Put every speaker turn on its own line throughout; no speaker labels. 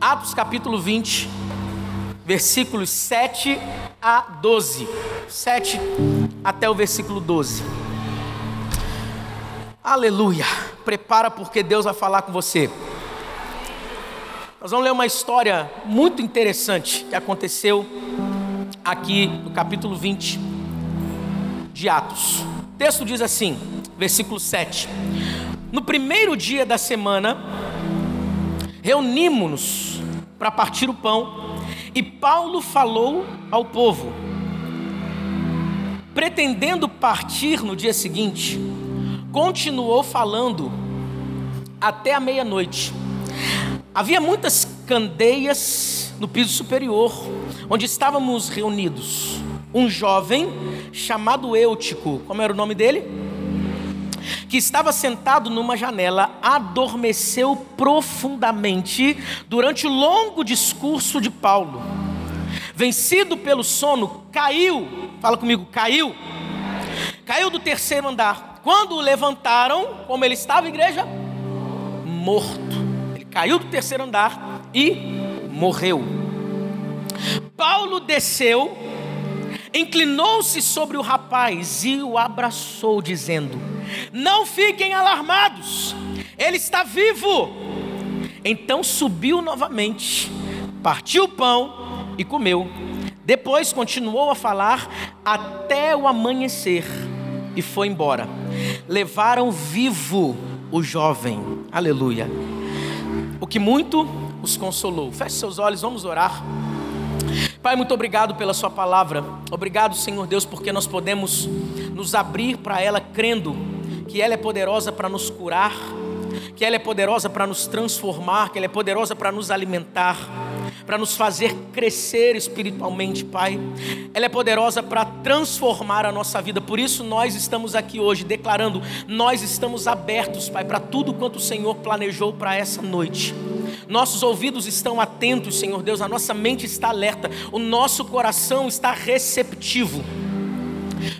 Atos capítulo 20, versículos 7 a 12. 7 até o versículo 12. Aleluia. Prepara porque Deus vai falar com você. Nós vamos ler uma história muito interessante que aconteceu aqui no capítulo 20 de Atos. O texto diz assim, versículo 7. No primeiro dia da semana, reunimos-nos para partir o pão e Paulo falou ao povo, pretendendo partir no dia seguinte, continuou falando até a meia-noite. Havia muitas candeias no piso superior, onde estávamos reunidos. Um jovem chamado Eutico, como era o nome dele? Que estava sentado numa janela, adormeceu profundamente durante o longo discurso de Paulo. Vencido pelo sono, caiu, fala comigo, caiu. Caiu do terceiro andar. Quando o levantaram, como ele estava, igreja? Morto. Ele caiu do terceiro andar e morreu. Paulo desceu, inclinou-se sobre o rapaz e o abraçou, dizendo: não fiquem alarmados, ele está vivo. Então subiu novamente, partiu o pão e comeu. Depois continuou a falar até o amanhecer e foi embora. Levaram vivo o jovem, aleluia. O que muito os consolou. Feche seus olhos, vamos orar. Pai, muito obrigado pela Sua palavra. Obrigado, Senhor Deus, porque nós podemos nos abrir para ela crendo que ela é poderosa para nos curar, que ela é poderosa para nos transformar, que ela é poderosa para nos alimentar, para nos fazer crescer espiritualmente, Pai. Ela é poderosa para transformar a nossa vida. Por isso nós estamos aqui hoje declarando, nós estamos abertos, Pai, para tudo quanto o Senhor planejou para essa noite. Nossos ouvidos estão atentos, Senhor Deus, a nossa mente está alerta, o nosso coração está receptivo.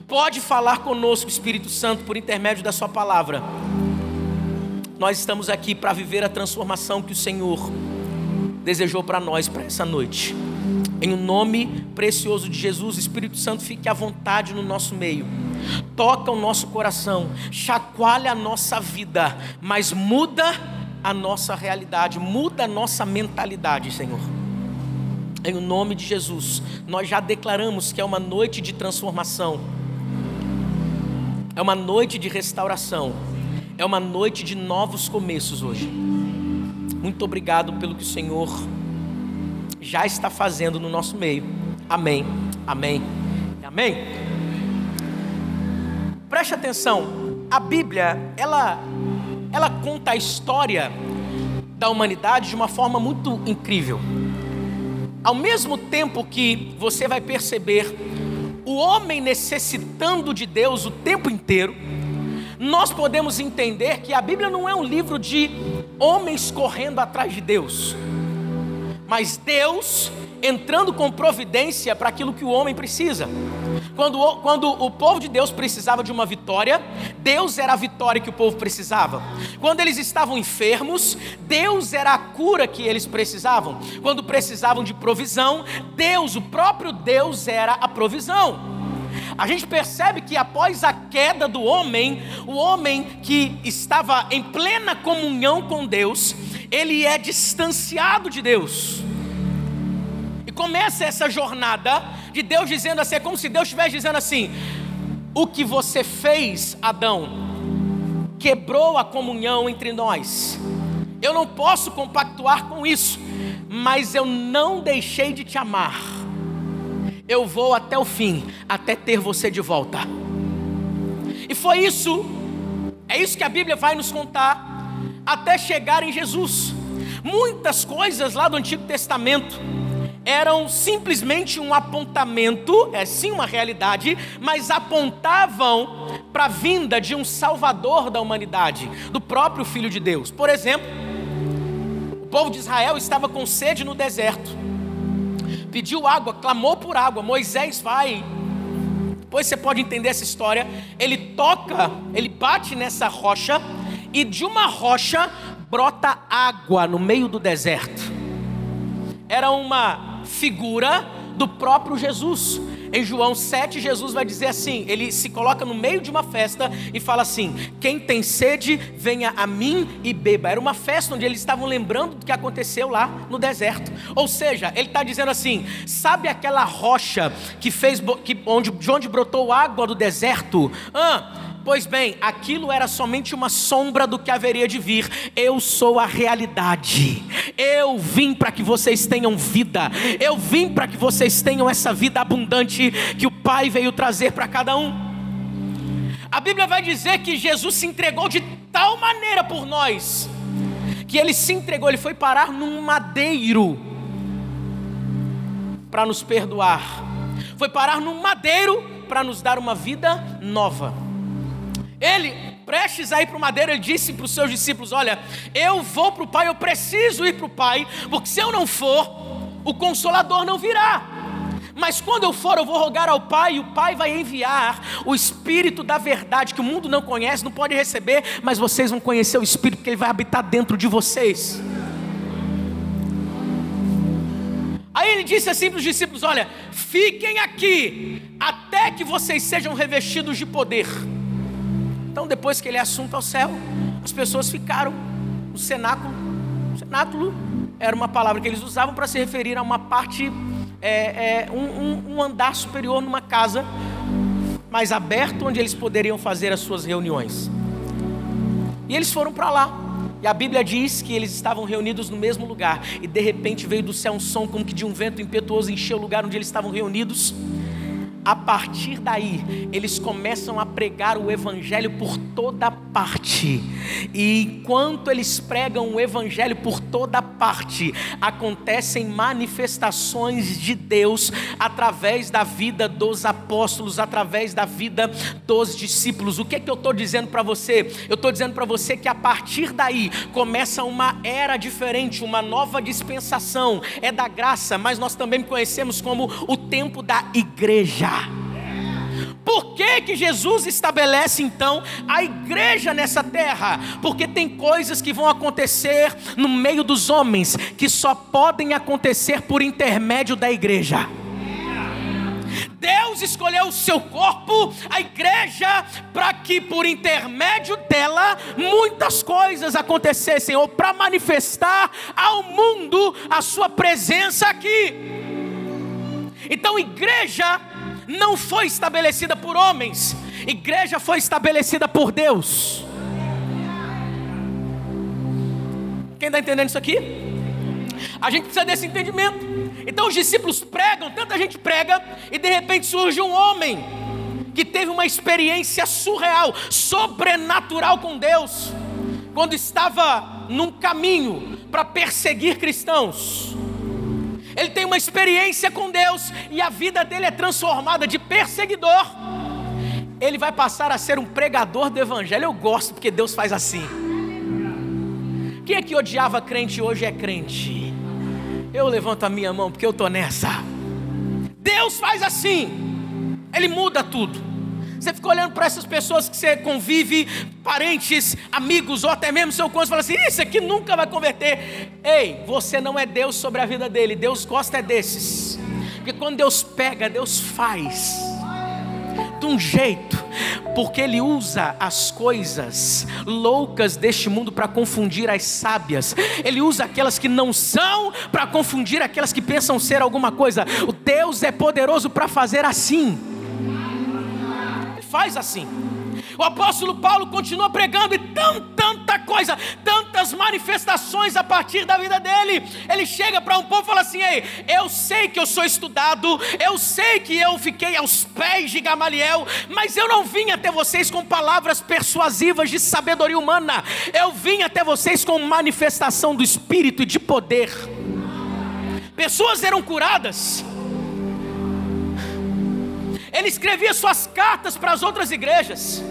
Pode falar conosco, Espírito Santo, por intermédio da Sua palavra. Nós estamos aqui para viver a transformação que o Senhor desejou para nós para essa noite. Em o um nome precioso de Jesus, Espírito Santo, fique à vontade no nosso meio. Toca o nosso coração, chacoalha a nossa vida, mas muda a nossa realidade, muda a nossa mentalidade, Senhor. Em o nome de Jesus, nós já declaramos que é uma noite de transformação, é uma noite de restauração, é uma noite de novos começos hoje. Muito obrigado pelo que o Senhor já está fazendo no nosso meio. Amém, amém, amém. Preste atenção, a Bíblia, ela, ela conta a história da humanidade de uma forma muito incrível. Ao mesmo tempo que você vai perceber o homem necessitando de Deus o tempo inteiro, nós podemos entender que a Bíblia não é um livro de homens correndo atrás de Deus, mas Deus entrando com providência para aquilo que o homem precisa. Quando, quando o povo de Deus precisava de uma vitória, Deus era a vitória que o povo precisava. Quando eles estavam enfermos, Deus era a cura que eles precisavam. Quando precisavam de provisão, Deus, o próprio Deus, era a provisão. A gente percebe que após a queda do homem, o homem que estava em plena comunhão com Deus, ele é distanciado de Deus. E começa essa jornada de Deus dizendo assim, é como se Deus estivesse dizendo assim: o que você fez, Adão, quebrou a comunhão entre nós. Eu não posso compactuar com isso, mas eu não deixei de te amar. Eu vou até o fim, até ter você de volta. E foi isso, é isso que a Bíblia vai nos contar, até chegar em Jesus. Muitas coisas lá do Antigo Testamento eram simplesmente um apontamento, é sim uma realidade, mas apontavam para a vinda de um Salvador da humanidade, do próprio Filho de Deus. Por exemplo, o povo de Israel estava com sede no deserto, pediu água, clamou por água. Moisés vai, depois você pode entender essa história. Ele toca, ele bate nessa rocha, e de uma rocha brota água no meio do deserto. era uma figura do próprio Jesus. Em João 7, Jesus vai dizer assim: ele se coloca no meio de uma festa e fala assim: Quem tem sede, venha a mim e beba. Era uma festa onde eles estavam lembrando do que aconteceu lá no deserto. Ou seja, ele está dizendo assim: Sabe aquela rocha que fez, que, onde, de onde brotou água do deserto? Ah, Pois bem, aquilo era somente uma sombra do que haveria de vir. Eu sou a realidade. Eu vim para que vocês tenham vida. Eu vim para que vocês tenham essa vida abundante que o Pai veio trazer para cada um. A Bíblia vai dizer que Jesus se entregou de tal maneira por nós, que ele se entregou, ele foi parar num madeiro para nos perdoar. Foi parar num madeiro para nos dar uma vida nova. Ele, prestes a ir para o madeiro, ele disse para os seus discípulos: Olha, eu vou para o Pai, eu preciso ir para o Pai, porque se eu não for, o consolador não virá. Mas quando eu for, eu vou rogar ao Pai, e o Pai vai enviar o Espírito da verdade, que o mundo não conhece, não pode receber, mas vocês vão conhecer o Espírito, porque ele vai habitar dentro de vocês. Aí ele disse assim para os discípulos: Olha, fiquem aqui, até que vocês sejam revestidos de poder. Então, depois que ele é assunto ao céu, as pessoas ficaram no cenáculo. O cenáculo era uma palavra que eles usavam para se referir a uma parte, é, é, um, um, um andar superior numa casa mais aberto, onde eles poderiam fazer as suas reuniões. E eles foram para lá. E a Bíblia diz que eles estavam reunidos no mesmo lugar. E de repente veio do céu um som como que de um vento impetuoso encheu o lugar onde eles estavam reunidos a partir daí, eles começam a pregar o Evangelho por toda parte. E enquanto eles pregam o Evangelho por toda parte, acontecem manifestações de Deus através da vida dos apóstolos, através da vida dos discípulos. O que é que eu estou dizendo para você? Eu estou dizendo para você que a partir daí começa uma era diferente, uma nova dispensação. É da graça, mas nós também conhecemos como o tempo da igreja. Por que, que Jesus estabelece então a igreja nessa terra? Porque tem coisas que vão acontecer no meio dos homens que só podem acontecer por intermédio da igreja. Deus escolheu o seu corpo, a igreja, para que por intermédio dela muitas coisas acontecessem, ou para manifestar ao mundo a sua presença aqui. Então, igreja não foi estabelecida por homens, igreja foi estabelecida por Deus. Quem está entendendo isso aqui? A gente precisa desse entendimento. Então os discípulos pregam, tanta gente prega, e de repente surge um homem que teve uma experiência surreal, sobrenatural com Deus, quando estava num caminho para perseguir cristãos ele tem uma experiência com Deus e a vida dele é transformada de perseguidor. Ele vai passar a ser um pregador do Evangelho. Eu gosto porque Deus faz assim. Quem é que odiava crente hoje é crente? Eu levanto a minha mão porque eu estou nessa. Deus faz assim. Ele muda tudo. Você fica olhando para essas pessoas que você convive, parentes, amigos ou até mesmo seu cônjuge, e fala assim: Isso aqui nunca vai converter. Ei, você não é Deus sobre a vida dele, Deus gosta é desses. Porque quando Deus pega, Deus faz de um jeito, porque Ele usa as coisas loucas deste mundo para confundir as sábias, Ele usa aquelas que não são para confundir aquelas que pensam ser alguma coisa. O Deus é poderoso para fazer assim faz assim. O apóstolo Paulo continua pregando e tão, tanta coisa, tantas manifestações a partir da vida dele. Ele chega para um povo e fala assim: Ei, eu sei que eu sou estudado, eu sei que eu fiquei aos pés de Gamaliel, mas eu não vim até vocês com palavras persuasivas de sabedoria humana, eu vim até vocês com manifestação do Espírito e de poder. Pessoas eram curadas, ele escrevia suas cartas para as outras igrejas.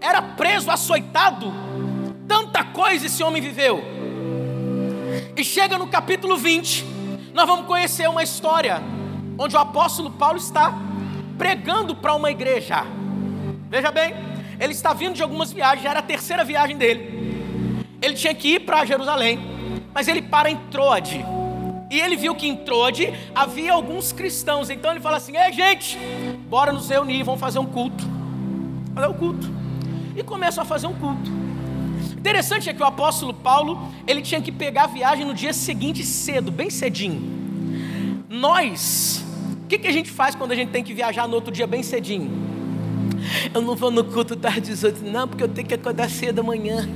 Era preso, açoitado. Tanta coisa esse homem viveu. E chega no capítulo 20, nós vamos conhecer uma história onde o apóstolo Paulo está pregando para uma igreja. Veja bem, ele está vindo de algumas viagens, já era a terceira viagem dele. Ele tinha que ir para Jerusalém, mas ele para em Troade. e ele viu que em Trode havia alguns cristãos. Então ele fala assim: Ei, gente, bora nos reunir, vamos fazer um culto. Fazer um culto. E começam a fazer um culto. Interessante é que o apóstolo Paulo, ele tinha que pegar a viagem no dia seguinte cedo, bem cedinho. Nós, o que, que a gente faz quando a gente tem que viajar no outro dia bem cedinho? Eu não vou no culto das 18, não, porque eu tenho que acordar cedo amanhã.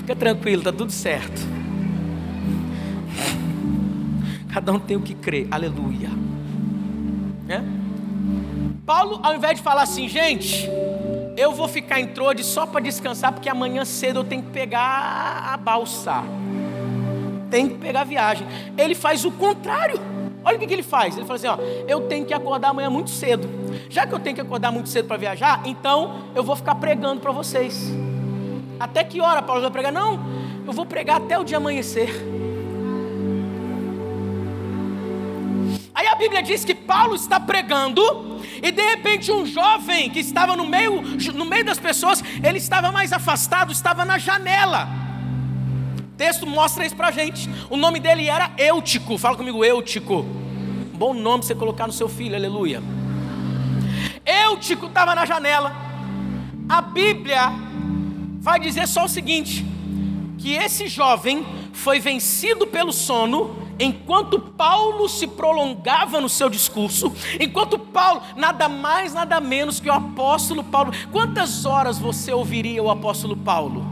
Fica tranquilo, está tudo certo. Cada um tem o que crer, aleluia. É? Paulo, ao invés de falar assim, gente, eu vou ficar em Trode só para descansar, porque amanhã cedo eu tenho que pegar a balsa, tenho que pegar a viagem. Ele faz o contrário. Olha o que, que ele faz. Ele fala assim: ó, eu tenho que acordar amanhã muito cedo. Já que eu tenho que acordar muito cedo para viajar, então eu vou ficar pregando para vocês. Até que hora Paulo vai pregar? Não, eu vou pregar até o dia amanhecer. Aí a Bíblia diz que Paulo está pregando e de repente um jovem que estava no meio, no meio das pessoas, ele estava mais afastado, estava na janela. O texto mostra isso para a gente. O nome dele era Eutico. Fala comigo, Eutico. Bom nome você colocar no seu filho, aleluia. Eutico estava na janela. A Bíblia vai dizer só o seguinte: que esse jovem foi vencido pelo sono, enquanto Paulo se prolongava no seu discurso, enquanto Paulo, nada mais, nada menos que o apóstolo Paulo. Quantas horas você ouviria o apóstolo Paulo?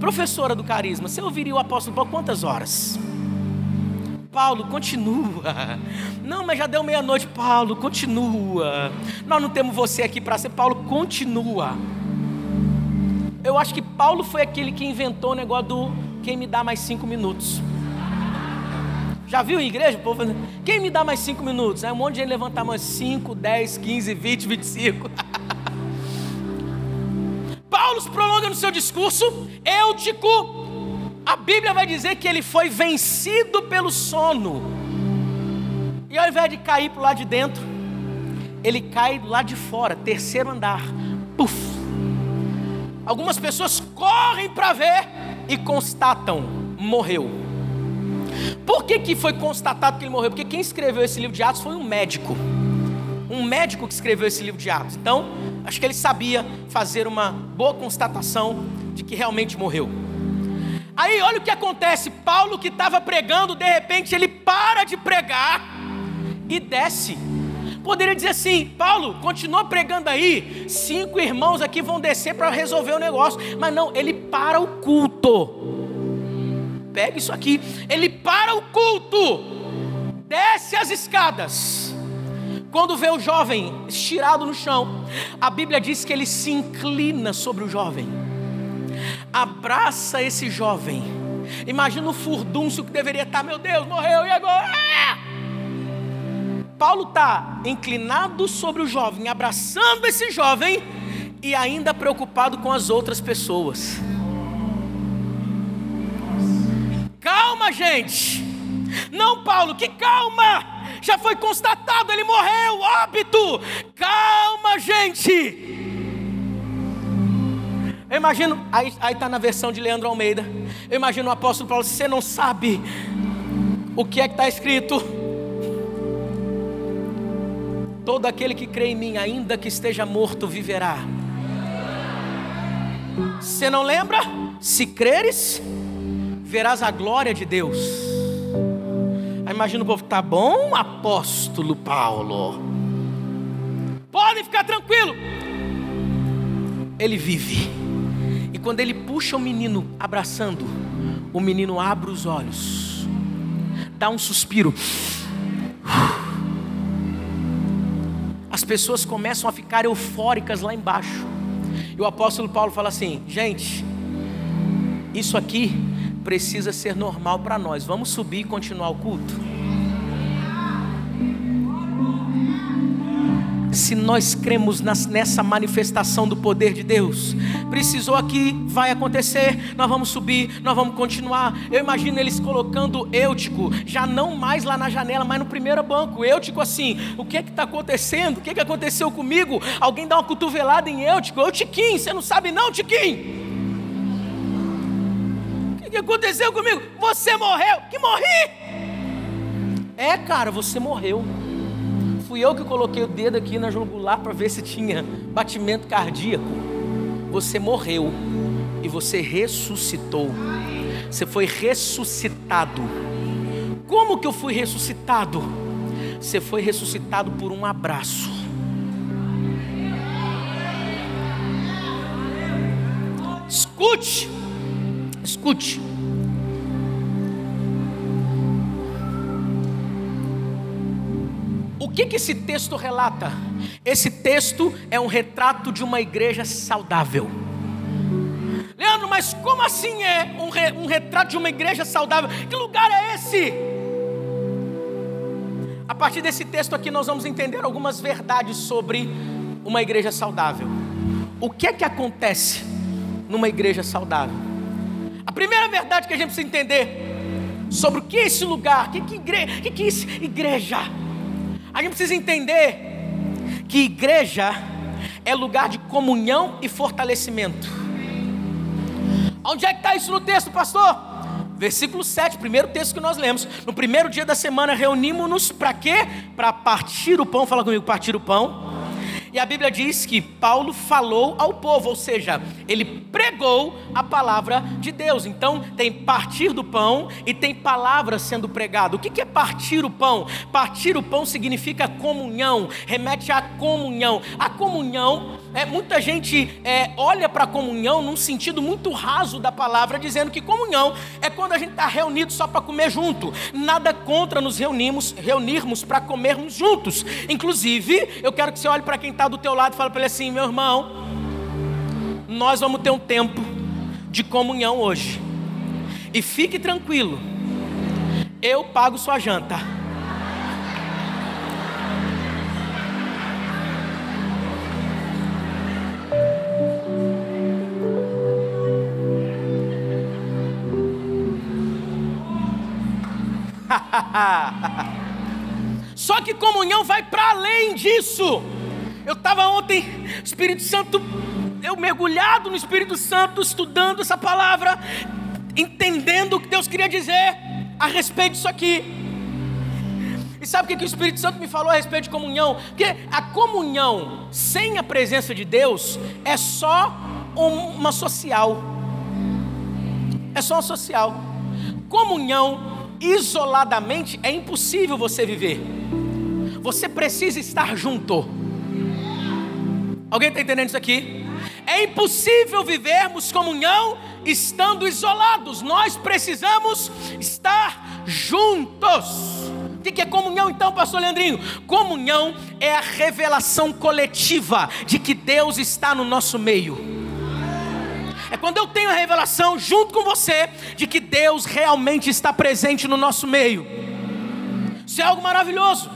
Professora do carisma, você ouviria o apóstolo Paulo quantas horas? Paulo, continua. Não, mas já deu meia-noite. Paulo, continua. Nós não temos você aqui para ser. Paulo, continua. Eu acho que Paulo foi aquele que inventou o negócio do quem me dá mais cinco minutos. Já viu em igreja? O povo quem me dá mais cinco minutos? Aí um monte de gente levanta a mão, 5, 10, 15, 20, 25. Paulo prolonga no seu discurso, Eutico, a Bíblia vai dizer que ele foi vencido pelo sono. E ao invés de cair para o lado de dentro, ele cai do lado de fora, terceiro andar. Puf! Algumas pessoas correm para ver e constatam, morreu. Por que, que foi constatado que ele morreu? Porque quem escreveu esse livro de Atos foi um médico. Um médico que escreveu esse livro de Atos. Então, acho que ele sabia fazer uma boa constatação de que realmente morreu. Aí, olha o que acontece: Paulo, que estava pregando, de repente ele para de pregar e desce Poderia dizer assim: Paulo, continua pregando aí, cinco irmãos aqui vão descer para resolver o negócio. Mas não, ele para o culto. Pega isso aqui, ele para o culto, desce as escadas. Quando vê o jovem estirado no chão, a Bíblia diz que ele se inclina sobre o jovem, abraça esse jovem. Imagina o furdúncio que deveria estar, meu Deus, morreu, e agora? Ah! Paulo está inclinado sobre o jovem, abraçando esse jovem e ainda preocupado com as outras pessoas. Calma, gente. Não, Paulo, que calma. Já foi constatado, ele morreu, óbito. Calma, gente. Eu imagino, aí está na versão de Leandro Almeida. Eu imagino o apóstolo Paulo, você não sabe o que é que está escrito Todo aquele que crê em mim, ainda que esteja morto, viverá. Você não lembra? Se creres, verás a glória de Deus. Aí imagina o povo, tá bom, apóstolo Paulo. Pode ficar tranquilo. Ele vive. E quando ele puxa o menino abraçando, o menino abre os olhos, dá um suspiro as pessoas começam a ficar eufóricas lá embaixo. E o apóstolo Paulo fala assim: gente, isso aqui precisa ser normal para nós. Vamos subir e continuar o culto? Se nós cremos nessa manifestação do poder de Deus, precisou aqui, vai acontecer, nós vamos subir, nós vamos continuar. Eu imagino eles colocando Eutico, já não mais lá na janela, mas no primeiro banco. Eutico assim, o que é que está acontecendo? O que é que aconteceu comigo? Alguém dá uma cotovelada em Eutico, Eutiquim, você não sabe não, Tiquim? que aconteceu comigo? Você morreu. Que morri? É, cara, você morreu. Fui eu que coloquei o dedo aqui na jugular para ver se tinha batimento cardíaco. Você morreu e você ressuscitou. Você foi ressuscitado. Como que eu fui ressuscitado? Você foi ressuscitado por um abraço. Escute, escute. Que, que esse texto relata? Esse texto é um retrato de uma igreja saudável. Leandro, mas como assim é um, re, um retrato de uma igreja saudável? Que lugar é esse? A partir desse texto aqui, nós vamos entender algumas verdades sobre uma igreja saudável. O que é que acontece numa igreja saudável? A primeira verdade que a gente precisa entender sobre o que é esse lugar, o que, que, igreja, que, que é igreja. A gente precisa entender que igreja é lugar de comunhão e fortalecimento. Onde é que está isso no texto, pastor? Versículo 7, primeiro texto que nós lemos. No primeiro dia da semana reunimos-nos para quê? Para partir o pão. Fala comigo, partir o pão e a Bíblia diz que Paulo falou ao povo, ou seja, ele pregou a palavra de Deus. Então, tem partir do pão e tem palavra sendo pregada. O que é partir o pão? Partir o pão significa comunhão, remete à comunhão. A comunhão, é, muita gente é, olha para a comunhão num sentido muito raso da palavra, dizendo que comunhão é quando a gente está reunido só para comer junto. Nada contra nos reunirmos, reunirmos para comermos juntos. Inclusive, eu quero que você olhe para quem está do teu lado e fala para ele assim: meu irmão, nós vamos ter um tempo de comunhão hoje. E fique tranquilo, eu pago sua janta. Só que comunhão vai para além disso. Eu estava ontem, Espírito Santo, eu mergulhado no Espírito Santo, estudando essa palavra, entendendo o que Deus queria dizer a respeito disso aqui. E sabe o que, que o Espírito Santo me falou a respeito de comunhão? Porque a comunhão sem a presença de Deus é só uma social. É só uma social. Comunhão isoladamente é impossível você viver. Você precisa estar junto. Alguém está entendendo isso aqui? É impossível vivermos comunhão estando isolados. Nós precisamos estar juntos. O que é comunhão então, pastor Leandrinho? Comunhão é a revelação coletiva de que Deus está no nosso meio. É quando eu tenho a revelação junto com você de que Deus realmente está presente no nosso meio. Isso é algo maravilhoso.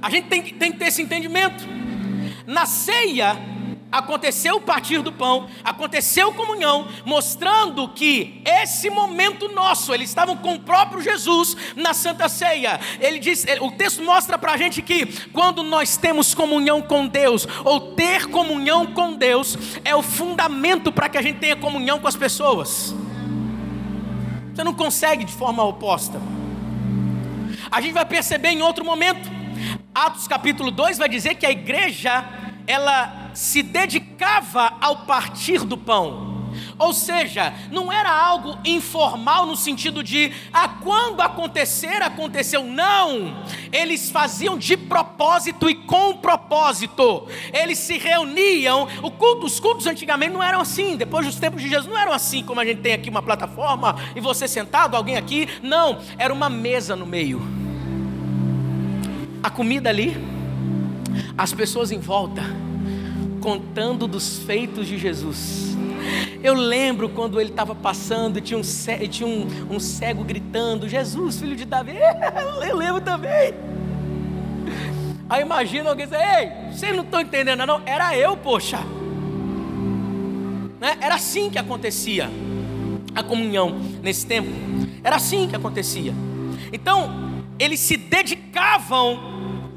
A gente tem que, tem que ter esse entendimento. Na ceia, aconteceu o partir do pão, aconteceu comunhão, mostrando que esse momento nosso, eles estavam com o próprio Jesus na Santa Ceia. Ele diz, o texto mostra para a gente que quando nós temos comunhão com Deus, ou ter comunhão com Deus, é o fundamento para que a gente tenha comunhão com as pessoas. Você não consegue de forma oposta. A gente vai perceber em outro momento. Atos capítulo 2 vai dizer que a igreja ela se dedicava ao partir do pão. Ou seja, não era algo informal no sentido de, ah, quando acontecer, aconteceu. Não! Eles faziam de propósito e com propósito. Eles se reuniam. O culto, os cultos antigamente não eram assim. Depois dos tempos de Jesus, não eram assim como a gente tem aqui uma plataforma e você sentado, alguém aqui. Não, era uma mesa no meio. A comida ali as pessoas em volta contando dos feitos de Jesus. Eu lembro quando ele estava passando e tinha, um, tinha um, um cego gritando: Jesus, filho de Davi. Eu lembro também. Aí imagina alguém dizer: Ei, vocês não estão entendendo, não? Era eu, poxa. Né? Era assim que acontecia a comunhão nesse tempo. Era assim que acontecia. Então, eles se dedicavam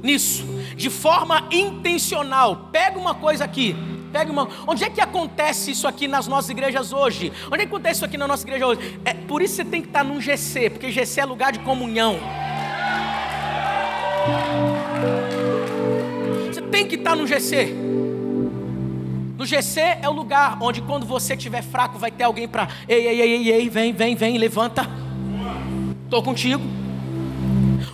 nisso de forma intencional. Pega uma coisa aqui, Pega uma. Onde é que acontece isso aqui nas nossas igrejas hoje? Onde é que acontece isso aqui na nossa igreja hoje? É por isso você tem que estar num GC, porque GC é lugar de comunhão. Você tem que estar no GC. No GC é o lugar onde quando você estiver fraco vai ter alguém para, ei, ei, ei, ei, vem, vem, vem, levanta. Estou contigo.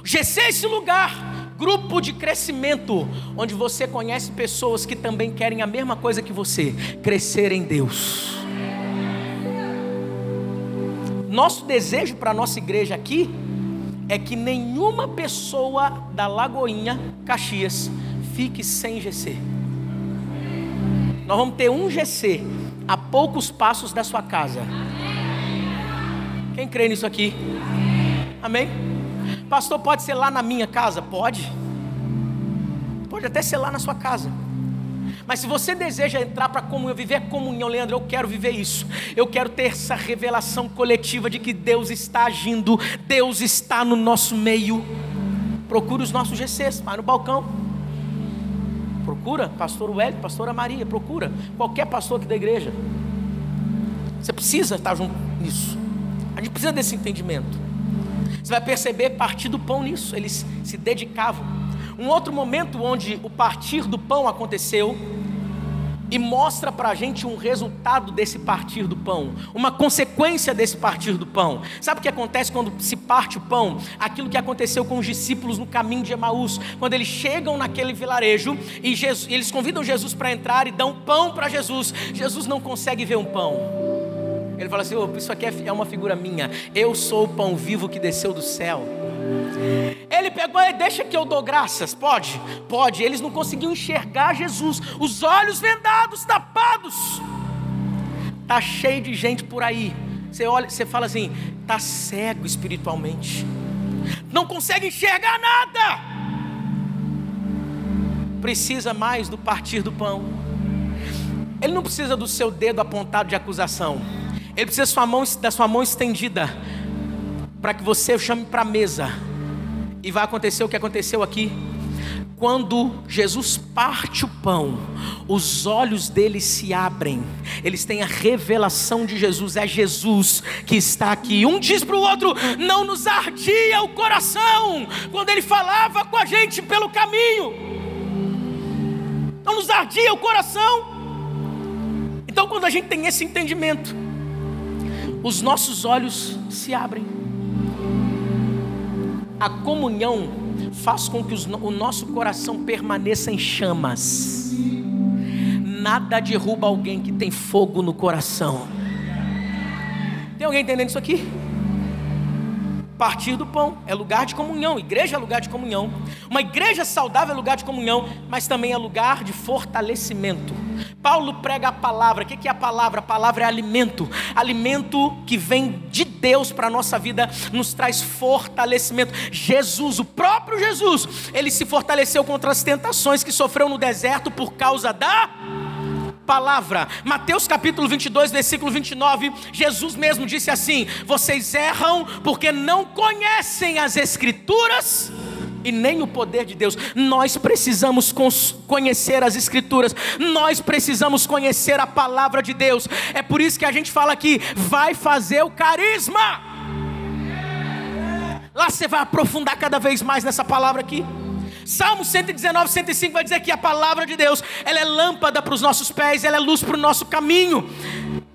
GC é esse lugar, grupo de crescimento, onde você conhece pessoas que também querem a mesma coisa que você, crescer em Deus. Nosso desejo para a nossa igreja aqui é que nenhuma pessoa da Lagoinha, Caxias, fique sem GC. Nós vamos ter um GC a poucos passos da sua casa. Quem crê nisso aqui? Amém? Pastor, pode ser lá na minha casa? Pode. Pode até ser lá na sua casa. Mas se você deseja entrar para comunhão, viver comunhão, Leandro, eu quero viver isso. Eu quero ter essa revelação coletiva de que Deus está agindo, Deus está no nosso meio. Procure os nossos GCs, vai no balcão. Procura pastor Wellington, pastora Maria, procura qualquer pastor aqui da igreja. Você precisa estar junto nisso. A gente precisa desse entendimento. Você vai perceber partir do pão nisso. Eles se dedicavam. Um outro momento onde o partir do pão aconteceu e mostra para a gente um resultado desse partir do pão, uma consequência desse partir do pão. Sabe o que acontece quando se parte o pão? Aquilo que aconteceu com os discípulos no caminho de Emaús, quando eles chegam naquele vilarejo e Jesus, eles convidam Jesus para entrar e dão pão para Jesus. Jesus não consegue ver um pão. Ele fala assim: oh, Isso aqui é, é uma figura minha. Eu sou o pão vivo que desceu do céu. Ele pegou e deixa que eu dou graças. Pode? Pode. Eles não conseguiam enxergar Jesus. Os olhos vendados, tapados. Tá cheio de gente por aí. Você olha, você fala assim, tá cego espiritualmente. Não consegue enxergar nada. Precisa mais do partir do pão. Ele não precisa do seu dedo apontado de acusação. Ele precisa da sua mão, da sua mão estendida para que você chame para a mesa. E vai acontecer o que aconteceu aqui. Quando Jesus parte o pão, os olhos deles se abrem, eles têm a revelação de Jesus, é Jesus que está aqui. Um diz para o outro: não nos ardia o coração, quando ele falava com a gente pelo caminho, não nos ardia o coração. Então, quando a gente tem esse entendimento, os nossos olhos se abrem. A comunhão faz com que o nosso coração permaneça em chamas. Nada derruba alguém que tem fogo no coração. Tem alguém entendendo isso aqui? Partir do pão é lugar de comunhão, igreja é lugar de comunhão. Uma igreja saudável é lugar de comunhão, mas também é lugar de fortalecimento. Paulo prega a palavra. O que é a palavra? A palavra é alimento. Alimento que vem de Deus para a nossa vida, nos traz fortalecimento. Jesus, o próprio Jesus, ele se fortaleceu contra as tentações que sofreu no deserto por causa da palavra. Mateus capítulo 22, versículo 29, Jesus mesmo disse assim: Vocês erram porque não conhecem as Escrituras e nem o poder de Deus. Nós precisamos conhecer as Escrituras, nós precisamos conhecer a palavra de Deus. É por isso que a gente fala aqui: vai fazer o carisma. Lá você vai aprofundar cada vez mais nessa palavra aqui. Salmo 119, 105 vai dizer que a palavra de Deus, ela é lâmpada para os nossos pés, ela é luz para o nosso caminho.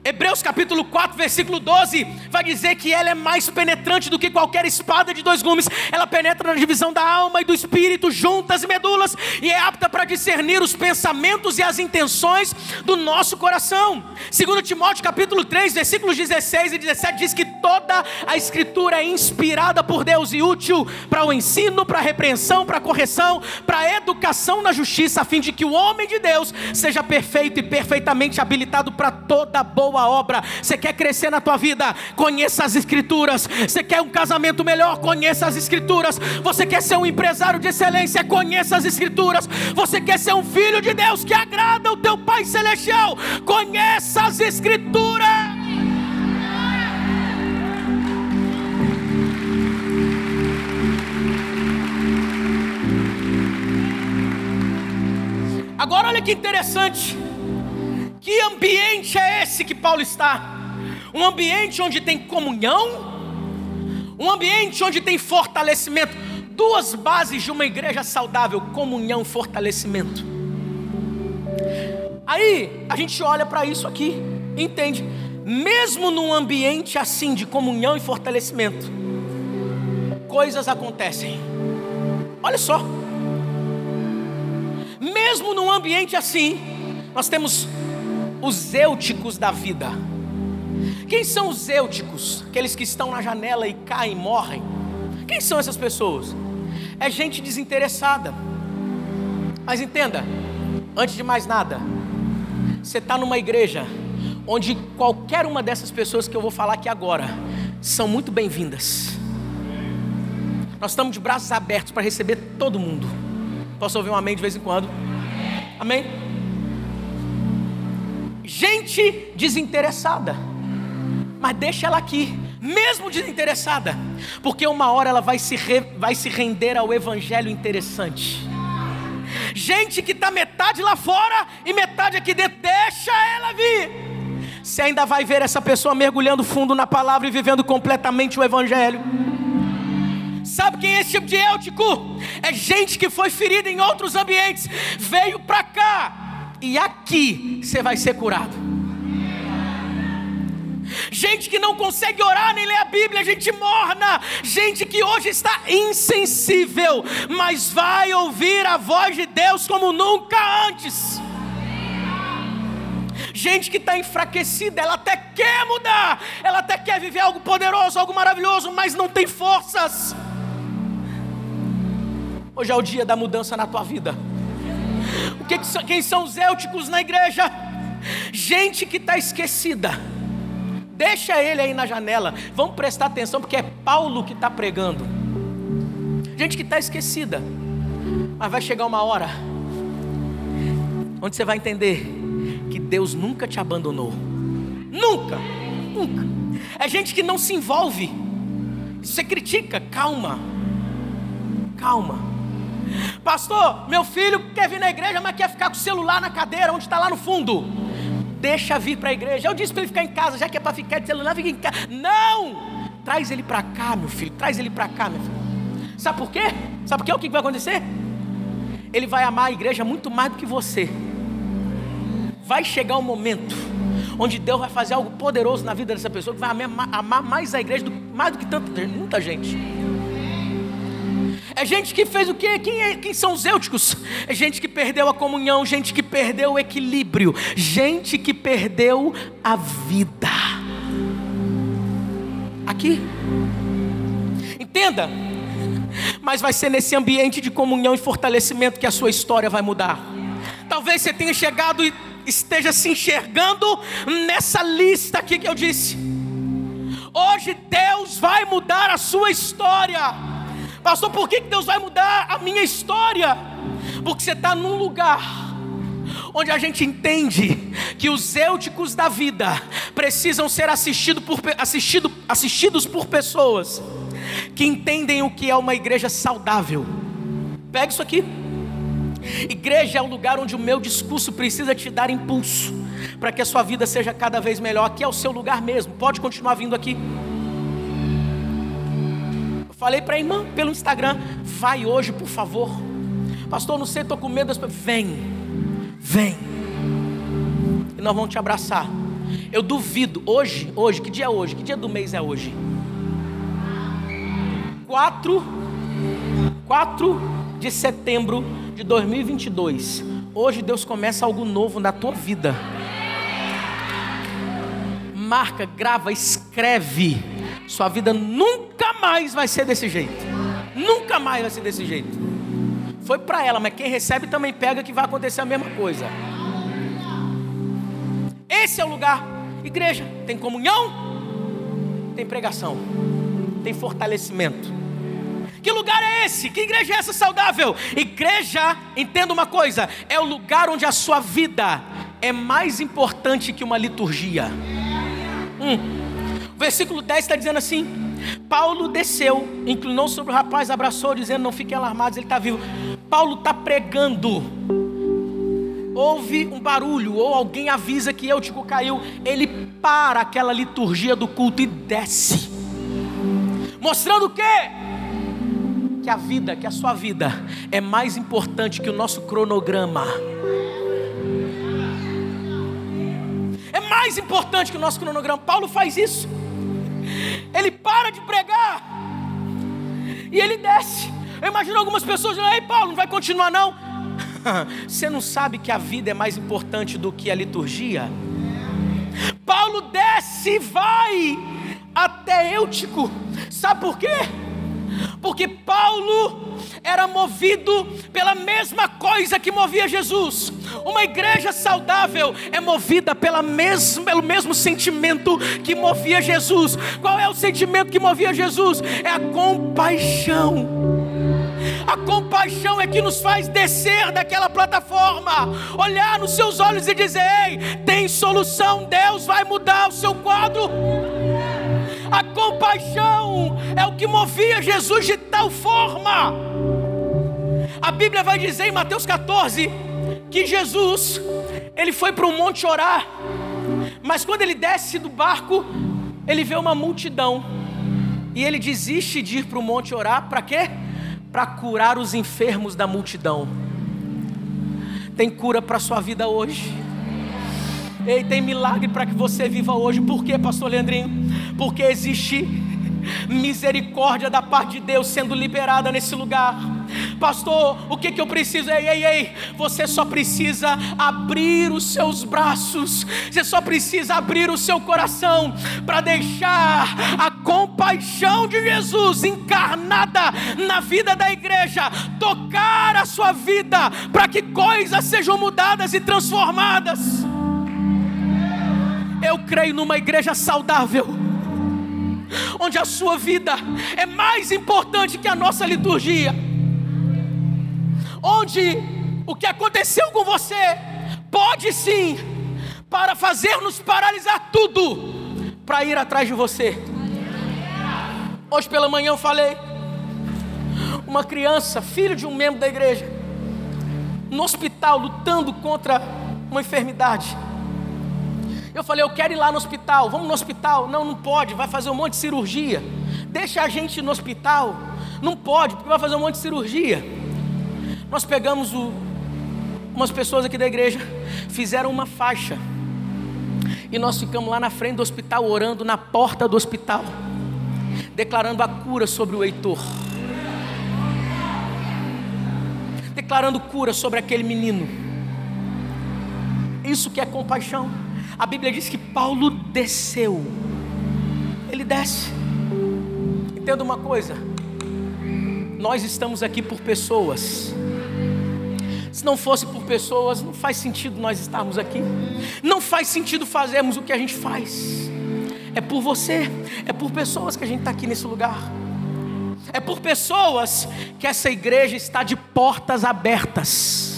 Hebreus capítulo 4, versículo 12, vai dizer que ela é mais penetrante do que qualquer espada de dois gumes. Ela penetra na divisão da alma e do espírito, juntas e medulas, e é apta para discernir os pensamentos e as intenções do nosso coração. Segundo Timóteo capítulo 3, versículos 16 e 17 diz que toda a escritura é inspirada por Deus e útil para o ensino, para a repreensão, para a correção, para a educação na justiça, a fim de que o homem de Deus seja perfeito e perfeitamente habilitado para toda boa obra. Você quer crescer na tua vida? Conheça as Escrituras. Você quer um casamento melhor? Conheça as Escrituras. Você quer ser um empresário de excelência? Conheça as Escrituras. Você quer ser um filho de Deus que agrada o teu Pai Celestial? Conheça as Escrituras. Agora olha que interessante. Que ambiente é esse que Paulo está? Um ambiente onde tem comunhão, um ambiente onde tem fortalecimento. Duas bases de uma igreja saudável: comunhão e fortalecimento. Aí a gente olha para isso aqui, entende? Mesmo num ambiente assim de comunhão e fortalecimento, coisas acontecem. Olha só. Mesmo num ambiente assim, nós temos os eúticos da vida. Quem são os eúticos? Aqueles que estão na janela e caem, morrem. Quem são essas pessoas? É gente desinteressada. Mas entenda, antes de mais nada, você está numa igreja onde qualquer uma dessas pessoas que eu vou falar aqui agora são muito bem-vindas. Nós estamos de braços abertos para receber todo mundo. Posso ouvir um amém de vez em quando? Amém? Gente desinteressada, mas deixa ela aqui, mesmo desinteressada, porque uma hora ela vai se, re, vai se render ao evangelho interessante. Gente que está metade lá fora e metade aqui dentro, deixa ela vir. Você ainda vai ver essa pessoa mergulhando fundo na palavra e vivendo completamente o Evangelho. Sabe quem é esse tipo de eutico? É gente que foi ferida em outros ambientes, veio para cá e aqui você vai ser curado. Gente que não consegue orar nem ler a Bíblia, gente morna, gente que hoje está insensível, mas vai ouvir a voz de Deus como nunca antes. Gente que está enfraquecida, ela até quer mudar, ela até quer viver algo poderoso, algo maravilhoso, mas não tem forças. Hoje é o dia da mudança na tua vida. O que, quem são os éuticos na igreja? Gente que está esquecida Deixa ele aí na janela. Vamos prestar atenção, porque é Paulo que está pregando. Gente que está esquecida. Mas vai chegar uma hora onde você vai entender que Deus nunca te abandonou. Nunca, nunca. É gente que não se envolve. Você critica, calma. Calma. Pastor, meu filho quer vir na igreja, mas quer ficar com o celular na cadeira, onde está lá no fundo deixa vir para a igreja. Eu disse para ele ficar em casa, já que é para ficar de celular, fica em casa. Não! Traz ele para cá, meu filho, traz ele para cá, meu filho. Sabe por quê? Sabe por quê? O que vai acontecer? Ele vai amar a igreja muito mais do que você. Vai chegar um momento onde Deus vai fazer algo poderoso na vida dessa pessoa que vai amar mais a igreja do, mais do que tanta, muita gente. É gente que fez o quê? Quem, é, quem são os eúticos? É gente que perdeu a comunhão, gente que perdeu o equilíbrio, gente que perdeu a vida. Aqui. Entenda. Mas vai ser nesse ambiente de comunhão e fortalecimento que a sua história vai mudar. Talvez você tenha chegado e esteja se enxergando nessa lista aqui que eu disse. Hoje Deus vai mudar a sua história. Pastor, por que Deus vai mudar a minha história? Porque você está num lugar onde a gente entende que os eúticos da vida precisam ser assistido por, assistido, assistidos por pessoas que entendem o que é uma igreja saudável. Pega isso aqui. Igreja é o lugar onde o meu discurso precisa te dar impulso para que a sua vida seja cada vez melhor. Aqui é o seu lugar mesmo. Pode continuar vindo aqui. Falei para a irmã pelo Instagram: vai hoje, por favor. Pastor, não sei, estou com medo. Vem, vem. E nós vamos te abraçar. Eu duvido, hoje, hoje, que dia é hoje? Que dia do mês é hoje? 4, 4 de setembro de 2022. Hoje Deus começa algo novo na tua vida. Marca, grava, escreve sua vida nunca mais vai ser desse jeito. Nunca mais vai ser desse jeito. Foi para ela, mas quem recebe também pega que vai acontecer a mesma coisa. Esse é o lugar. Igreja, tem comunhão, tem pregação, tem fortalecimento. Que lugar é esse? Que igreja é essa saudável? Igreja, entenda uma coisa, é o lugar onde a sua vida é mais importante que uma liturgia. Hum. Versículo 10 está dizendo assim: Paulo desceu, inclinou sobre o rapaz, abraçou, dizendo: Não fiquem alarmados, ele está vivo. Paulo está pregando ouve um barulho ou alguém avisa que Eutico caiu, ele para aquela liturgia do culto e desce. Mostrando o quê? Que a vida, que a sua vida é mais importante que o nosso cronograma. É mais importante que o nosso cronograma. Paulo faz isso. Ele para de pregar e ele desce. Eu imagino algumas pessoas dizendo: Ei, Paulo, não vai continuar não? Você não sabe que a vida é mais importante do que a liturgia? Paulo desce e vai até Eutico. Sabe por quê? Porque Paulo era movido pela mesma coisa que movia Jesus. Uma igreja saudável é movida pela mesma, pelo mesmo sentimento que movia Jesus. Qual é o sentimento que movia Jesus? É a compaixão. A compaixão é que nos faz descer daquela plataforma, olhar nos seus olhos e dizer: Ei, tem solução, Deus vai mudar o seu quadro. A compaixão é o que movia Jesus de tal forma. A Bíblia vai dizer em Mateus 14 que Jesus, ele foi para o monte orar, mas quando ele desce do barco, ele vê uma multidão e ele desiste de ir para o monte orar, para quê? para curar os enfermos da multidão. Tem cura para a sua vida hoje. Ei, tem milagre para que você viva hoje. Por quê, pastor Leandrinho? Porque existe misericórdia da parte de Deus sendo liberada nesse lugar. Pastor, o que, que eu preciso? Ei, ei, ei, você só precisa abrir os seus braços, você só precisa abrir o seu coração para deixar a compaixão de Jesus encarnada na vida da igreja tocar a sua vida, para que coisas sejam mudadas e transformadas. Eu creio numa igreja saudável onde a sua vida é mais importante que a nossa liturgia, onde o que aconteceu com você pode sim para fazer-nos paralisar tudo para ir atrás de você. Hoje pela manhã eu falei, uma criança, filho de um membro da igreja, no hospital lutando contra uma enfermidade. Eu falei, eu quero ir lá no hospital, vamos no hospital. Não, não pode, vai fazer um monte de cirurgia. Deixa a gente no hospital. Não pode, porque vai fazer um monte de cirurgia. Nós pegamos o, umas pessoas aqui da igreja, fizeram uma faixa. E nós ficamos lá na frente do hospital, orando na porta do hospital, declarando a cura sobre o Heitor. Declarando cura sobre aquele menino. Isso que é compaixão. A Bíblia diz que Paulo desceu. Ele desce. Entenda uma coisa. Nós estamos aqui por pessoas. Se não fosse por pessoas, não faz sentido nós estarmos aqui. Não faz sentido fazermos o que a gente faz. É por você, é por pessoas que a gente está aqui nesse lugar. É por pessoas que essa igreja está de portas abertas.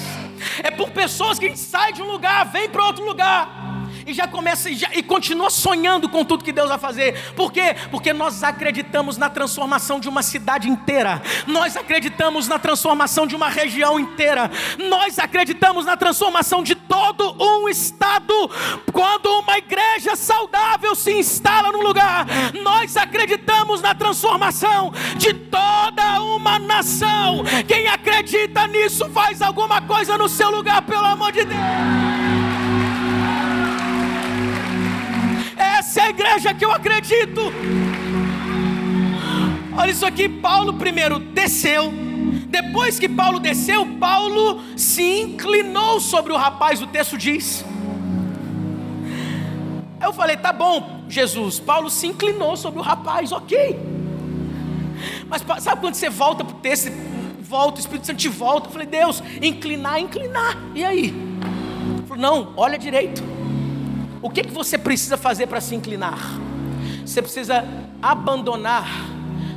É por pessoas que a gente sai de um lugar, vem para outro lugar e já começa e, já, e continua sonhando com tudo que Deus vai fazer. Por quê? Porque nós acreditamos na transformação de uma cidade inteira, nós acreditamos na transformação de uma região inteira, nós acreditamos na transformação de todo um estado. Quando uma igreja saudável se instala no lugar, nós acreditamos na transformação de toda uma nação. Quem acredita nisso faz alguma coisa no seu lugar, pelo amor de Deus. Essa é a igreja que eu acredito. Olha isso aqui, Paulo primeiro desceu. Depois que Paulo desceu, Paulo se inclinou sobre o rapaz, o texto diz. Eu falei, tá bom, Jesus. Paulo se inclinou sobre o rapaz, ok. Mas sabe quando você volta para o texto, volta, o Espírito Santo te volta? Eu falei, Deus, inclinar, inclinar. E aí? Falei, não, olha direito. O que, que você precisa fazer para se inclinar? Você precisa abandonar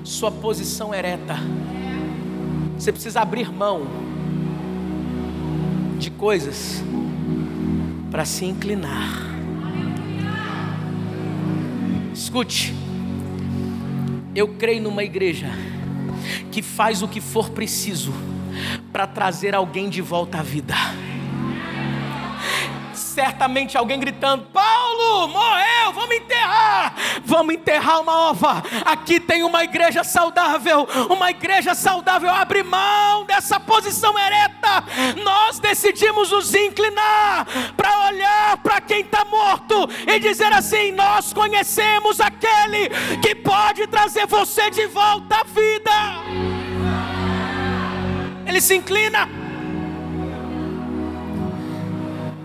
sua posição ereta. Você precisa abrir mão de coisas para se inclinar. Escute, eu creio numa igreja que faz o que for preciso para trazer alguém de volta à vida. Certamente alguém gritando: Paulo, morreu, vamos enterrar, vamos enterrar uma ova. Aqui tem uma igreja saudável, uma igreja saudável. Abre mão dessa posição ereta. Nós decidimos nos inclinar para olhar para quem está morto e dizer assim: Nós conhecemos aquele que pode trazer você de volta à vida. Ele se inclina.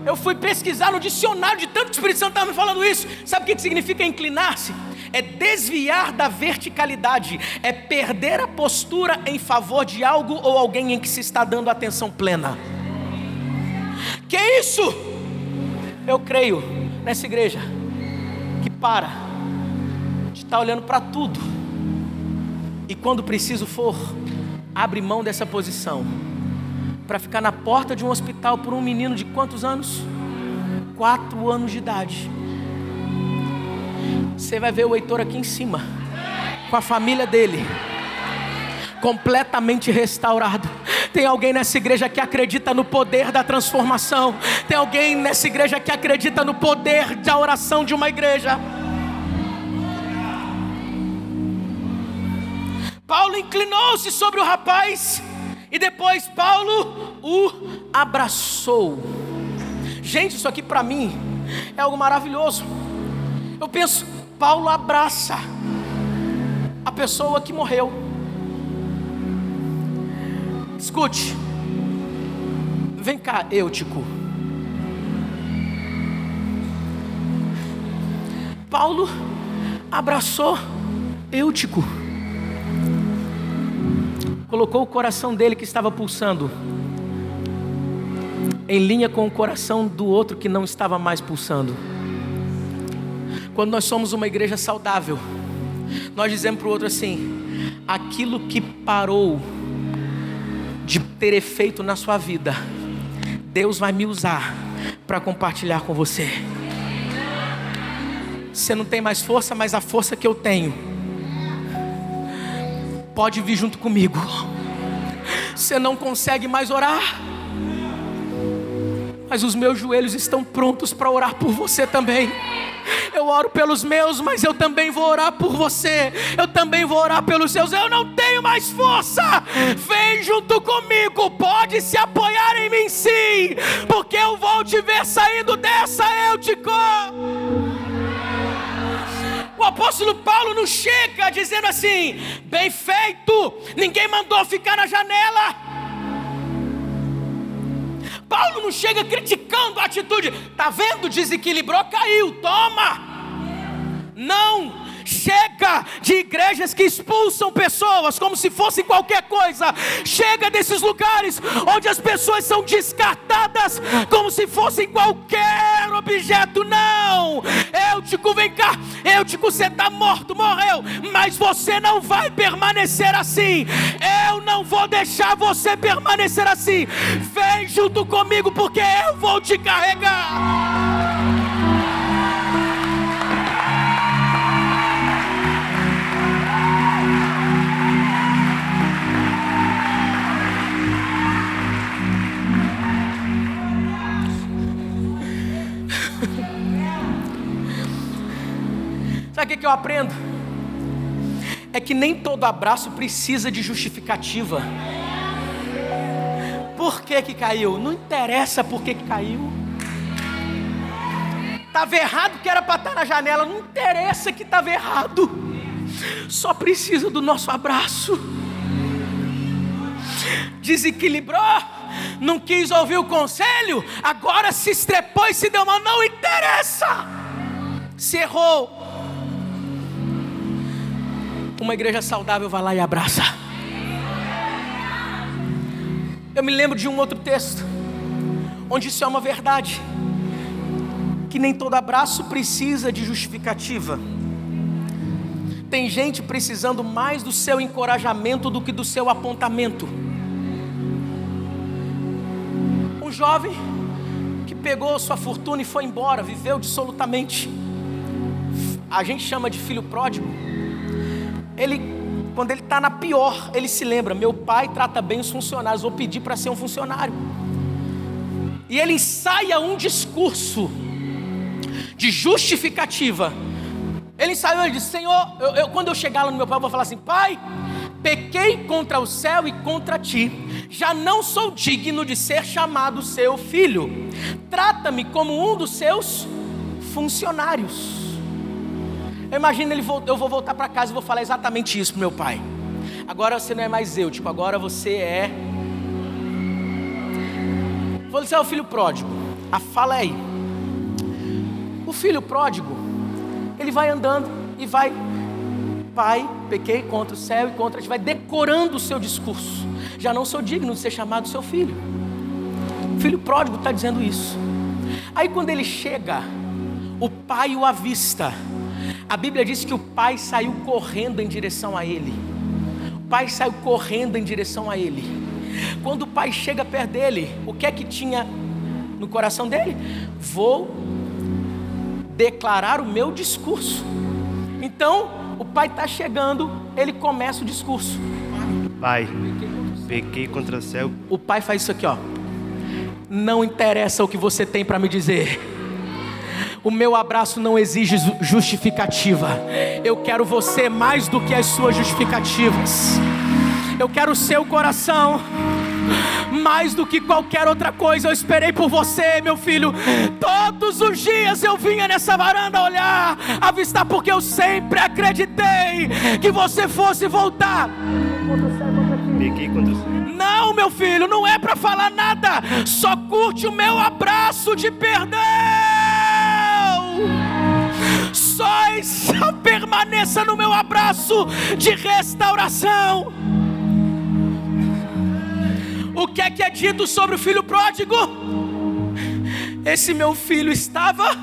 Eu fui pesquisar no dicionário de tanto que o Espírito Santo estava me falando isso. Sabe o que significa inclinar-se? É desviar da verticalidade, é perder a postura em favor de algo ou alguém em que se está dando atenção plena. Que isso? Eu creio nessa igreja que para de estar olhando para tudo e quando preciso for, abre mão dessa posição para ficar na porta de um hospital por um menino de quantos anos? Quatro anos de idade. Você vai ver o Heitor aqui em cima, com a família dele, completamente restaurado. Tem alguém nessa igreja que acredita no poder da transformação. Tem alguém nessa igreja que acredita no poder da oração de uma igreja. Paulo inclinou-se sobre o rapaz e depois Paulo o abraçou. Gente, isso aqui para mim é algo maravilhoso. Eu penso, Paulo abraça a pessoa que morreu. Escute, vem cá, Eutico. Paulo abraçou Eutico colocou o coração dele que estava pulsando em linha com o coração do outro que não estava mais pulsando. Quando nós somos uma igreja saudável, nós dizemos para o outro assim: aquilo que parou de ter efeito na sua vida, Deus vai me usar para compartilhar com você. Você não tem mais força, mas a força que eu tenho pode vir junto comigo. Você não consegue mais orar, mas os meus joelhos estão prontos para orar por você também. Eu oro pelos meus, mas eu também vou orar por você. Eu também vou orar pelos seus. Eu não tenho mais força. Vem junto comigo. Pode se apoiar em mim, sim, porque eu vou te ver saindo dessa. Eu te o apóstolo Paulo não chega dizendo assim: bem feito, ninguém mandou ficar na janela. Paulo não chega criticando a atitude, tá vendo? Desequilibrou, caiu, toma. Não, Chega de igrejas que expulsam pessoas como se fossem qualquer coisa. Chega desses lugares onde as pessoas são descartadas como se fossem qualquer objeto. Não! Eutico, vem cá. Eutico, você está morto, morreu. Mas você não vai permanecer assim. Eu não vou deixar você permanecer assim. Vem junto comigo, porque eu vou te carregar. Sabe o que eu aprendo? É que nem todo abraço precisa de justificativa. Por que, que caiu? Não interessa por que, que caiu. Estava errado que era para estar na janela. Não interessa que estava errado. Só precisa do nosso abraço. Desequilibrou, não quis ouvir o conselho, agora se estrepou e se deu mal. Não interessa. Se errou, uma igreja saudável vai lá e abraça. Eu me lembro de um outro texto, onde isso é uma verdade, que nem todo abraço precisa de justificativa. Tem gente precisando mais do seu encorajamento do que do seu apontamento. Um jovem que pegou sua fortuna e foi embora, viveu dissolutamente. A gente chama de filho pródigo ele, quando ele está na pior, ele se lembra: meu pai trata bem os funcionários, vou pedir para ser um funcionário. e ele ensaia um discurso de justificativa. Ele ensaiou e disse: Senhor, eu, eu, quando eu chegar lá no meu pai, eu vou falar assim: Pai, pequei contra o céu e contra ti, já não sou digno de ser chamado seu filho. Trata-me como um dos seus funcionários. Eu imagino ele, eu vou voltar para casa e vou falar exatamente isso para meu pai. Agora você não é mais eu, tipo, agora você é. Você é o filho pródigo. A fala é aí. O filho pródigo, ele vai andando e vai, pai, pequei contra o céu e contra ti, vai decorando o seu discurso. Já não sou digno de ser chamado seu filho. O filho pródigo está dizendo isso. Aí quando ele chega, o pai o avista. A Bíblia diz que o pai saiu correndo em direção a ele. O pai saiu correndo em direção a ele. Quando o pai chega perto dele, o que é que tinha no coração dele? Vou declarar o meu discurso. Então, o pai está chegando, ele começa o discurso.
Pai, pequei contra o céu.
O pai faz isso aqui, ó. Não interessa o que você tem para me dizer. O meu abraço não exige justificativa. Eu quero você mais do que as suas justificativas. Eu quero o seu coração mais do que qualquer outra coisa. Eu esperei por você, meu filho. Todos os dias eu vinha nessa varanda olhar, avistar, porque eu sempre acreditei que você fosse voltar. Não, meu filho, não é para falar nada. Só curte o meu abraço de perdão. Só permaneça no meu abraço de restauração. O que é que é dito sobre o filho pródigo? Esse meu filho estava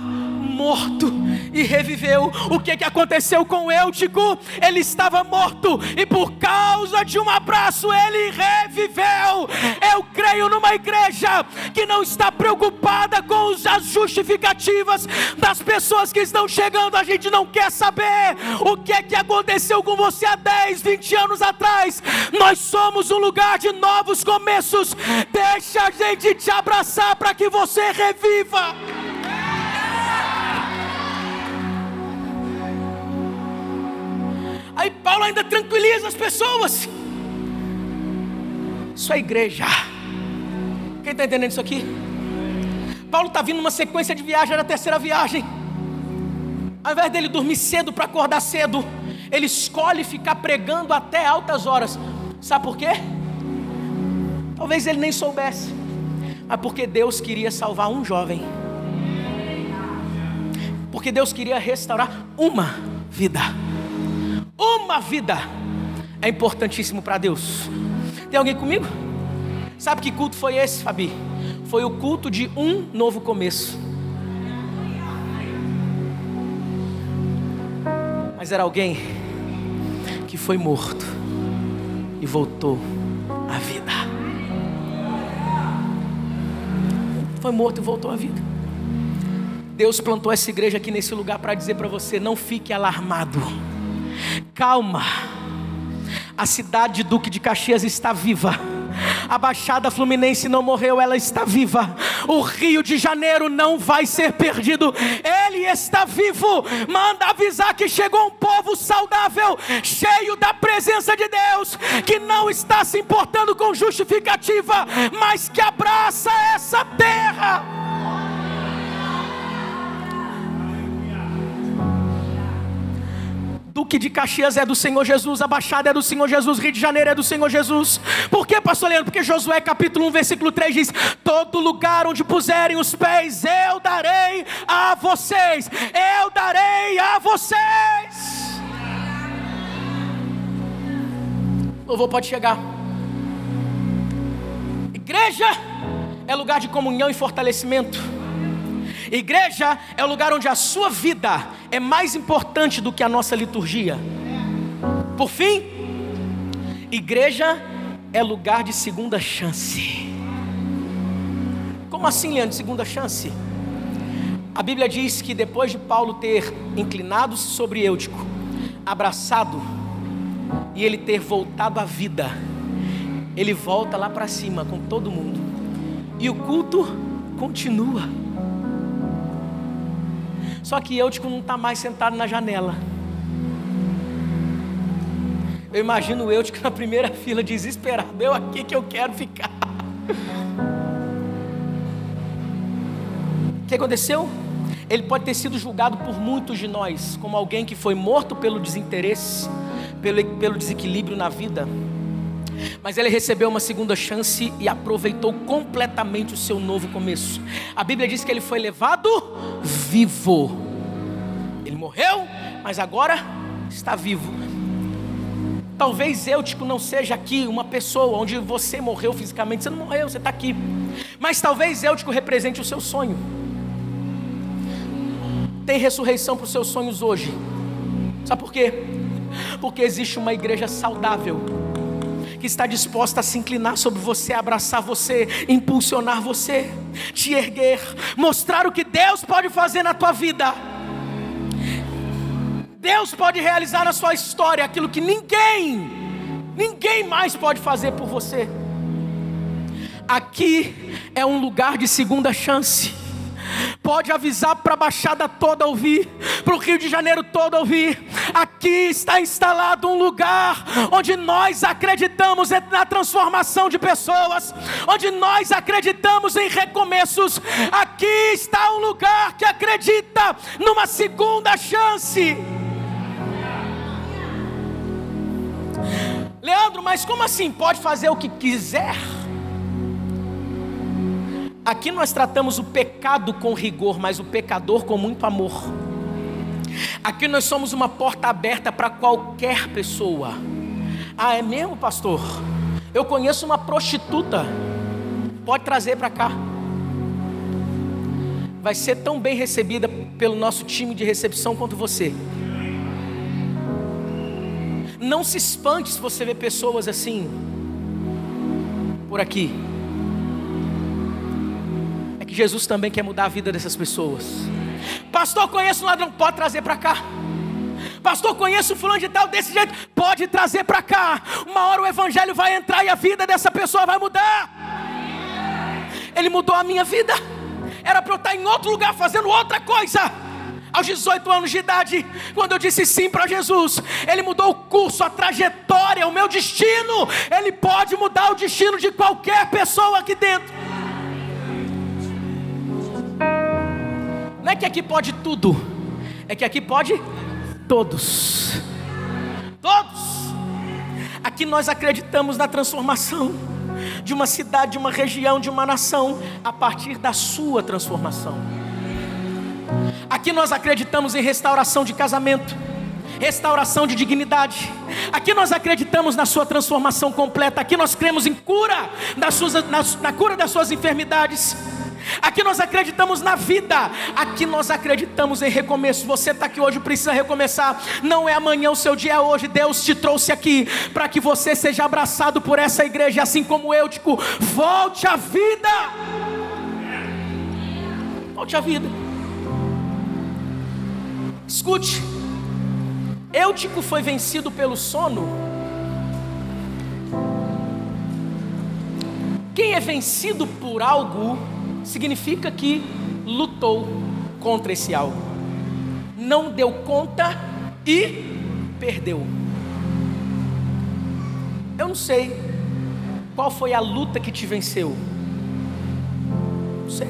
morto e reviveu. O que, que aconteceu com Eutico? Ele estava morto e por causa de um abraço ele reviveu. Eu creio numa igreja que não está preocupada com as justificativas das pessoas que estão chegando. A gente não quer saber o que que aconteceu com você há 10, 20 anos atrás. Nós somos um lugar de novos começos. Deixa a gente te abraçar para que você reviva. Aí Paulo ainda tranquiliza as pessoas. Isso é igreja. Quem está entendendo isso aqui? Paulo está vindo numa sequência de viagem, era a terceira viagem. Ao invés dele dormir cedo para acordar cedo, ele escolhe ficar pregando até altas horas. Sabe por quê? Talvez ele nem soubesse, mas porque Deus queria salvar um jovem. Porque Deus queria restaurar uma vida. Uma vida é importantíssimo para Deus. Tem alguém comigo? Sabe que culto foi esse, Fabi? Foi o culto de um novo começo. Mas era alguém que foi morto e voltou à vida. Foi morto e voltou à vida. Deus plantou essa igreja aqui nesse lugar para dizer para você: não fique alarmado Calma, a cidade de Duque de Caxias está viva. A Baixada Fluminense não morreu, ela está viva. O Rio de Janeiro não vai ser perdido, ele está vivo. Manda avisar que chegou um povo saudável, cheio da presença de Deus, que não está se importando com justificativa, mas que abraça essa terra. Duque de Caxias é do Senhor Jesus, a Baixada é do Senhor Jesus, Rio de Janeiro é do Senhor Jesus. Por que, pastor Leandro? Porque Josué capítulo 1, versículo 3 diz: Todo lugar onde puserem os pés, eu darei a vocês, eu darei a vocês. Louvor pode chegar. Igreja é lugar de comunhão e fortalecimento. Igreja é o lugar onde a sua vida é mais importante do que a nossa liturgia. Por fim, igreja é lugar de segunda chance. Como assim, Leandro, segunda chance? A Bíblia diz que depois de Paulo ter inclinado-se sobre Eutico, abraçado, e ele ter voltado à vida, ele volta lá para cima com todo mundo. E o culto continua. Só que Eutico não está mais sentado na janela. Eu imagino o Eutico na primeira fila, desesperado. Eu aqui que eu quero ficar. O que aconteceu? Ele pode ter sido julgado por muitos de nós como alguém que foi morto pelo desinteresse, pelo, pelo desequilíbrio na vida. Mas ele recebeu uma segunda chance e aproveitou completamente o seu novo começo. A Bíblia diz que ele foi levado vivo. Ele morreu, mas agora está vivo. Talvez Eutico não seja aqui uma pessoa onde você morreu fisicamente. Você não morreu, você está aqui. Mas talvez Eutico represente o seu sonho. Tem ressurreição para os seus sonhos hoje. Sabe por quê? Porque existe uma igreja saudável que está disposta a se inclinar sobre você, abraçar você, impulsionar você, te erguer, mostrar o que Deus pode fazer na tua vida. Deus pode realizar na sua história aquilo que ninguém, ninguém mais pode fazer por você. Aqui é um lugar de segunda chance. Pode avisar para a Baixada toda ouvir, para o Rio de Janeiro todo ouvir. Aqui está instalado um lugar onde nós acreditamos na transformação de pessoas, onde nós acreditamos em recomeços. Aqui está um lugar que acredita numa segunda chance. Leandro, mas como assim? Pode fazer o que quiser? Aqui nós tratamos o pecado com rigor, mas o pecador com muito amor. Aqui nós somos uma porta aberta para qualquer pessoa. Ah, é mesmo, pastor? Eu conheço uma prostituta. Pode trazer para cá. Vai ser tão bem recebida pelo nosso time de recepção quanto você. Não se espante se você vê pessoas assim por aqui. Que Jesus também quer mudar a vida dessas pessoas. Pastor, conheço um ladrão, pode trazer para cá. Pastor, conheço fulano de tal desse jeito, pode trazer para cá. Uma hora o evangelho vai entrar e a vida dessa pessoa vai mudar. Ele mudou a minha vida. Era para eu estar em outro lugar fazendo outra coisa aos 18 anos de idade, quando eu disse sim para Jesus, Ele mudou o curso, a trajetória, o meu destino. Ele pode mudar o destino de qualquer pessoa aqui dentro. Não é que aqui pode tudo, é que aqui pode todos. Todos. Aqui nós acreditamos na transformação de uma cidade, de uma região, de uma nação, a partir da sua transformação. Aqui nós acreditamos em restauração de casamento, restauração de dignidade. Aqui nós acreditamos na sua transformação completa. Aqui nós cremos em cura suas, na, na cura das suas enfermidades. Aqui nós acreditamos na vida, aqui nós acreditamos em recomeço. Você está aqui hoje, precisa recomeçar. Não é amanhã o seu dia, é hoje. Deus te trouxe aqui para que você seja abraçado por essa igreja, assim como eu, tipo, volte à vida. Volte à vida. Escute, Eutico foi vencido pelo sono. Quem é vencido por algo significa que lutou contra esse algo, não deu conta e perdeu. Eu não sei qual foi a luta que te venceu. Não sei.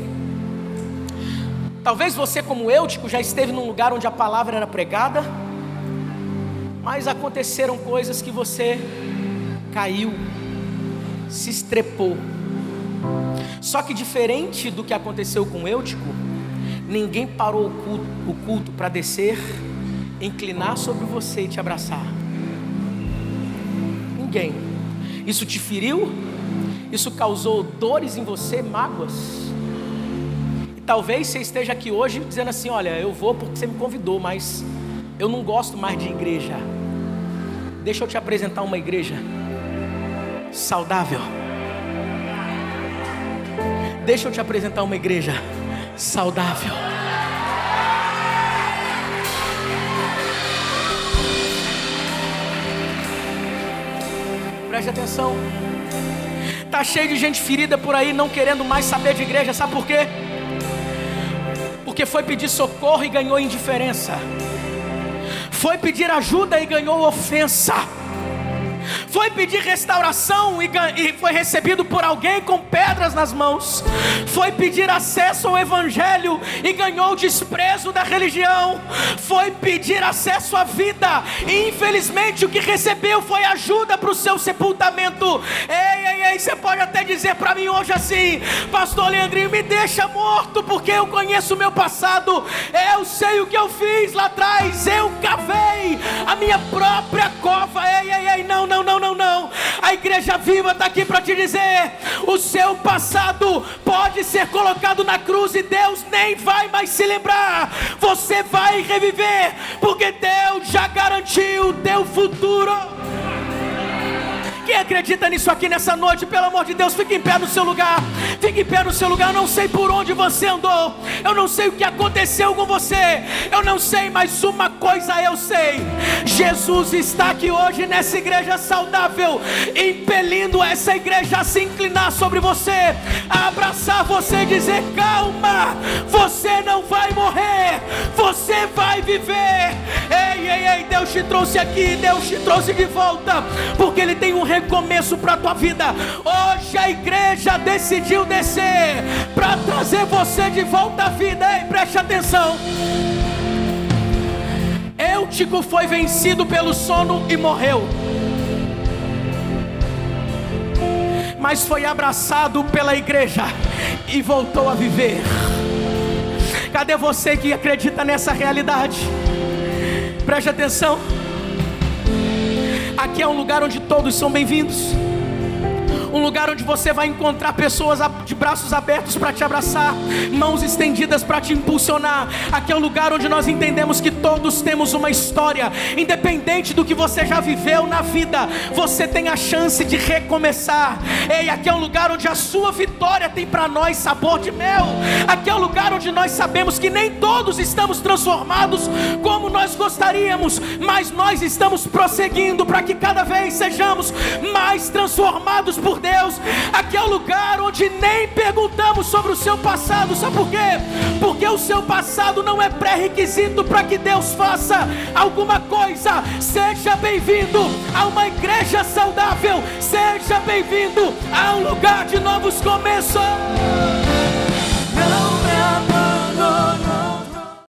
Talvez você, como Eutico, já esteve num lugar onde a palavra era pregada, mas aconteceram coisas que você caiu, se estrepou. Só que diferente do que aconteceu com Eutico, ninguém parou o culto, para descer, inclinar sobre você e te abraçar. Ninguém. Isso te feriu? Isso causou dores em você, mágoas? talvez você esteja aqui hoje dizendo assim: Olha, eu vou porque você me convidou, mas eu não gosto mais de igreja. Deixa eu te apresentar uma igreja saudável. Deixa eu te apresentar uma igreja saudável. Preste atenção. Tá cheio de gente ferida por aí, não querendo mais saber de igreja, sabe por quê? Porque foi pedir socorro e ganhou indiferença. Foi pedir ajuda e ganhou ofensa foi pedir restauração e, foi recebido por alguém com pedras nas mãos, foi pedir acesso ao Evangelho e ganhou o desprezo da religião, foi pedir acesso à vida. E infelizmente o que recebeu foi ajuda para o seu sepultamento. Ei, ei, ei, você pode até dizer para mim hoje assim, Pastor Leandrinho, me deixa morto porque eu conheço o meu passado, eu sei o que eu fiz lá atrás, eu cavei a minha própria cova. Ei, ei, ei, não, não, não, não, não. A igreja viva está aqui para te dizer: o seu passado pode ser colocado na cruz e Deus nem vai mais se lembrar. Você vai reviver, porque Deus já garantiu o teu futuro. Quem acredita nisso aqui nessa noite, pelo amor de Deus, fique em pé no seu lugar. Fique em pé no seu lugar. Eu não sei por onde você andou. Eu não sei o que aconteceu com você. Eu não sei, mas uma coisa eu sei: Jesus está aqui hoje nessa igreja saudável, impelindo essa igreja a se inclinar sobre você, a abraçar você e dizer: calma, você não vai morrer, você vai viver. Ei, ei, ei, Deus te trouxe aqui, Deus te trouxe de volta, porque Ele tem um recomeço para a tua vida. Hoje a igreja decidiu descer para trazer você de volta à vida. Ei, preste atenção. Eutico foi vencido pelo sono e morreu. Mas foi abraçado pela igreja e voltou a viver. Cadê você que acredita nessa realidade? Preste atenção. Aqui é um lugar onde todos são bem-vindos um lugar onde você vai encontrar pessoas de braços abertos para te abraçar, mãos estendidas para te impulsionar. Aqui é um lugar onde nós entendemos que todos temos uma história, independente do que você já viveu na vida, você tem a chance de recomeçar. Ei, aqui é um lugar onde a sua vitória tem para nós sabor de mel. Aqui é um lugar onde nós sabemos que nem todos estamos transformados como nós gostaríamos, mas nós estamos prosseguindo para que cada vez sejamos mais transformados por Deus. Aqui é o lugar onde nem perguntamos sobre o seu passado. Sabe por quê? Porque o seu passado não é pré-requisito para que Deus faça alguma coisa. Seja bem-vindo a uma igreja saudável. Seja bem-vindo a um lugar de novos começos.